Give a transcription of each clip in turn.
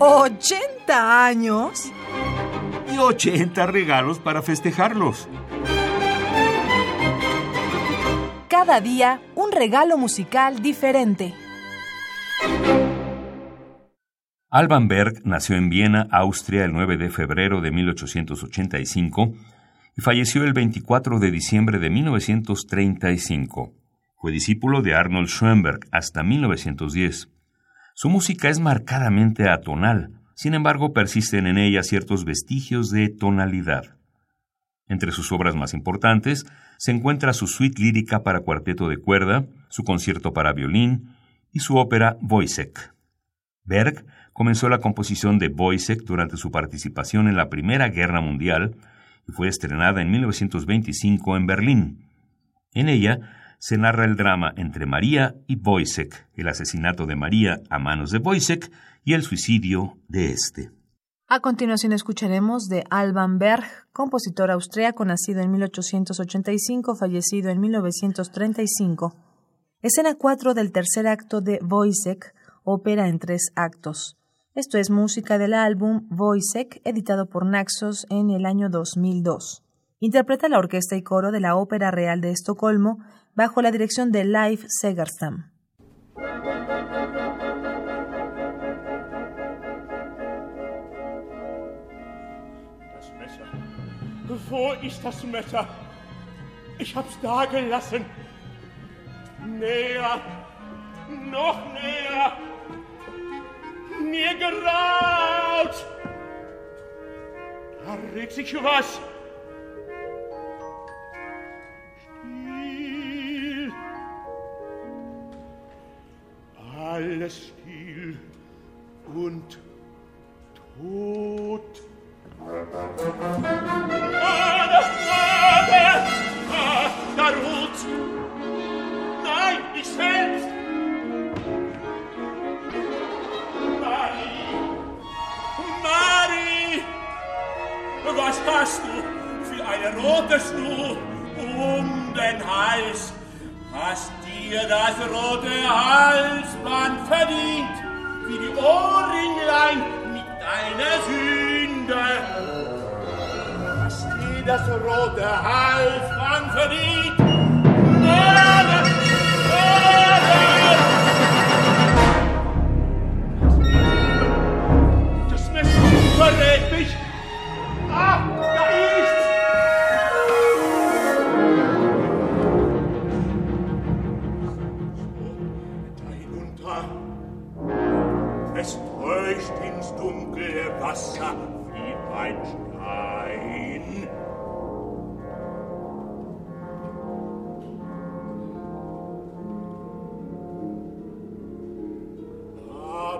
¿80 años? Y 80 regalos para festejarlos. Cada día un regalo musical diferente. Alban Berg nació en Viena, Austria, el 9 de febrero de 1885 y falleció el 24 de diciembre de 1935. Fue discípulo de Arnold Schoenberg hasta 1910. Su música es marcadamente atonal, sin embargo persisten en ella ciertos vestigios de tonalidad. Entre sus obras más importantes se encuentra su suite lírica para cuarteto de cuerda, su concierto para violín y su ópera Wojciech. Berg comenzó la composición de Wojciech durante su participación en la Primera Guerra Mundial y fue estrenada en 1925 en Berlín. En ella se narra el drama entre María y Wojciech, el asesinato de María a manos de Wojciech y el suicidio de éste. A continuación escucharemos de Alban Berg, compositor austríaco nacido en 1885, fallecido en 1935. Escena 4 del tercer acto de Wojciech, ópera en tres actos. Esto es música del álbum Wojciech, editado por Naxos en el año 2002. Interpreta la orquesta y coro de la Ópera Real de Estocolmo bajo la dirección de Leif Segerstam. Wo ist das Messer? Ich hab's da gelassen. Näher, noch näher. Mir geraut. Da regt sich was. Still und tot. Da ruht! Nein, ich selbst! Marie! Marie! Was hast du für eine rote Schnur um den Hals? Hast dir das rote Halsband verdient, wie die Ohrringlein mit deiner Sünde? das rote Halsband verdient.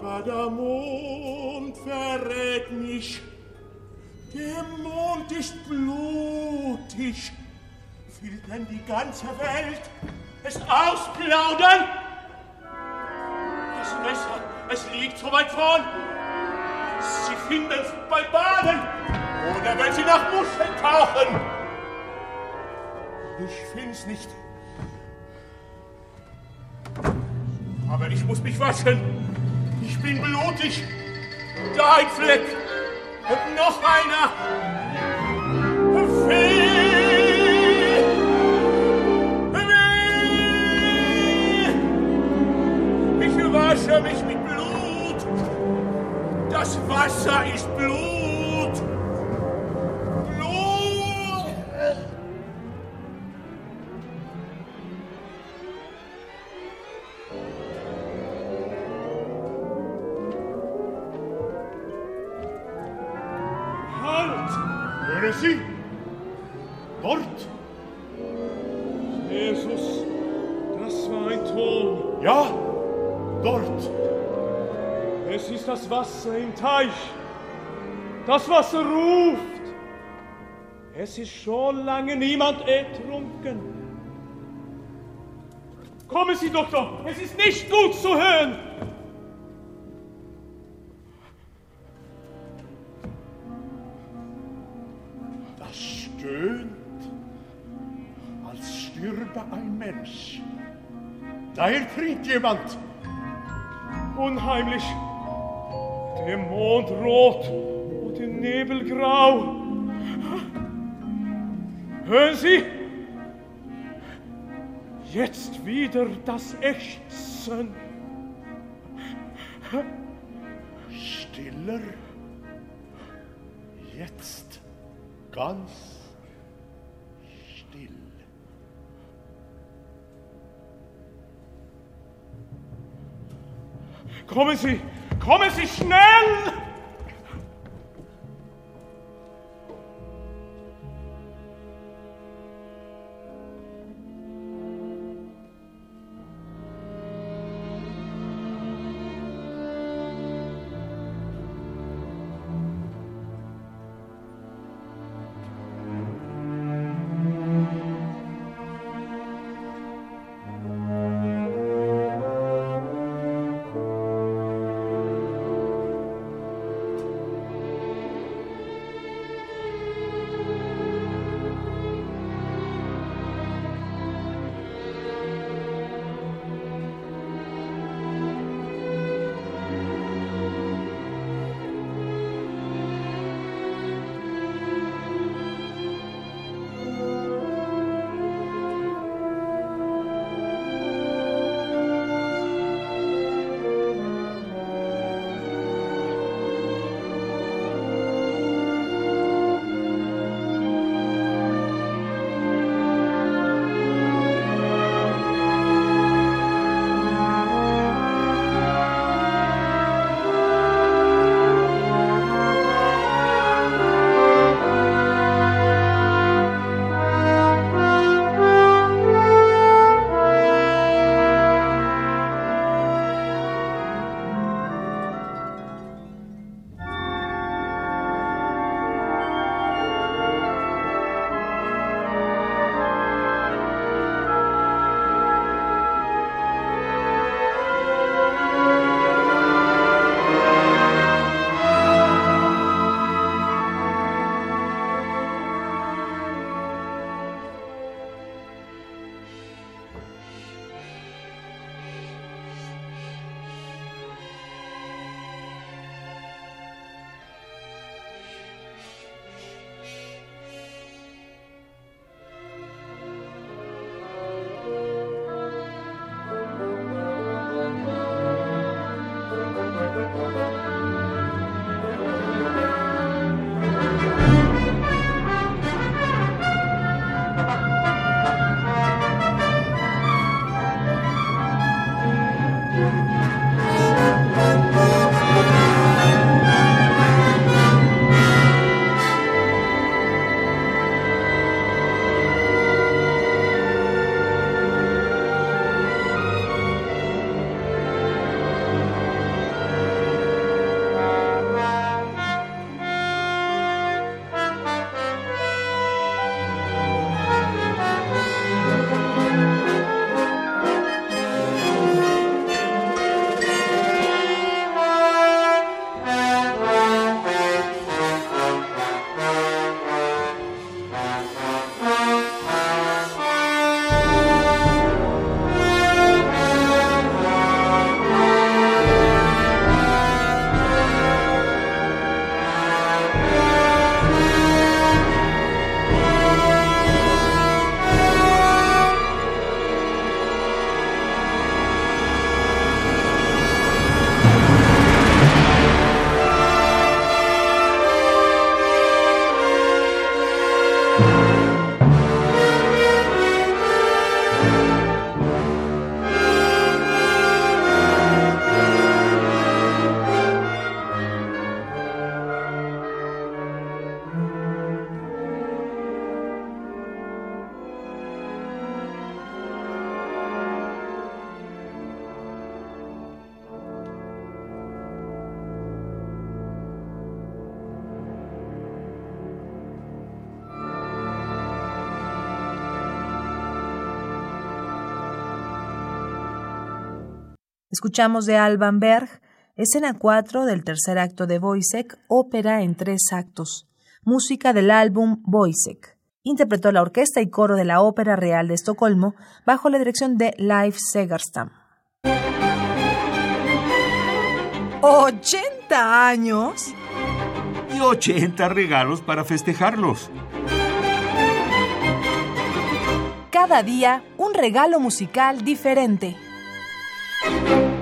Aber der Mond verrät mich. Der Mond ist blutig. Will denn die ganze Welt es ausplaudern? Das Messer, es liegt so weit vorn. Sie finden's bei Baden oder wenn Sie nach Muscheln tauchen. Ich find's nicht. Aber ich muss mich waschen. Ich bin blutig. Da ein Fleck. Und noch einer. Hören Sie! Dort! Jesus, das war ein Ton. Ja, dort. Es ist das Wasser im Teich. Das Wasser ruft. Es ist schon lange niemand ertrunken. Kommen Sie, Doktor. Es ist nicht gut zu hören. Stöhnt, als stürbe ein Mensch. Da ertrinkt jemand. Unheimlich. Der Mond rot und der Nebel grau. Hören Sie? Jetzt wieder das Ächzen. Stiller. Jetzt ganz Kommen Sie, kommen Sie schnell! Escuchamos de Alban Berg, escena 4 del tercer acto de Wojciech, ópera en tres actos, música del álbum Wojciech. Interpretó la orquesta y coro de la Ópera Real de Estocolmo bajo la dirección de Leif Segerstam. ¿80 años? Y 80 regalos para festejarlos. Cada día un regalo musical diferente. thank you